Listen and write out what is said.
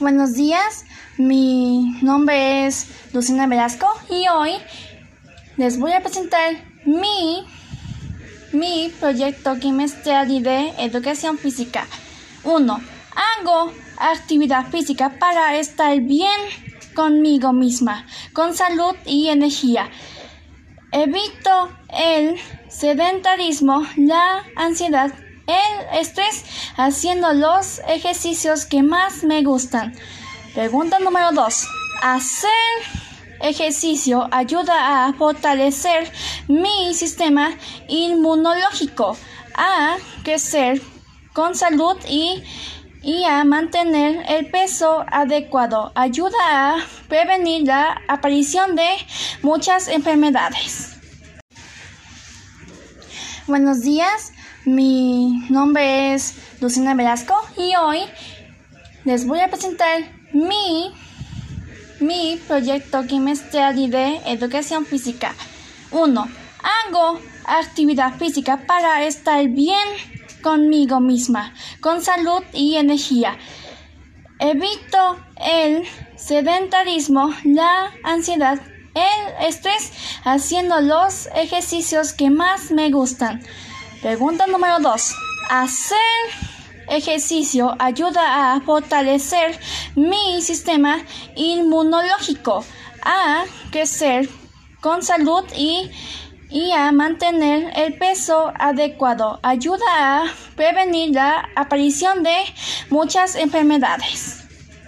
Buenos días, mi nombre es Lucina Velasco y hoy les voy a presentar mi, mi proyecto quimestral de educación física. 1. Hago actividad física para estar bien conmigo misma, con salud y energía. Evito el sedentarismo, la ansiedad estrés haciendo los ejercicios que más me gustan. Pregunta número 2. Hacer ejercicio ayuda a fortalecer mi sistema inmunológico, a crecer con salud y, y, a mantener el peso adecuado. Ayuda a prevenir la aparición de muchas enfermedades. Buenos días. Mi nombre es Lucina Velasco y hoy les voy a presentar mi, mi proyecto quimestral de educación física. 1. Hago actividad física para estar bien conmigo misma, con salud y energía. Evito el sedentarismo, la ansiedad, el estrés haciendo los ejercicios que más me gustan. Pregunta número 2. Hacer ejercicio ayuda a fortalecer mi sistema inmunológico, a crecer con salud y, y a mantener el peso adecuado. Ayuda a prevenir la aparición de muchas enfermedades.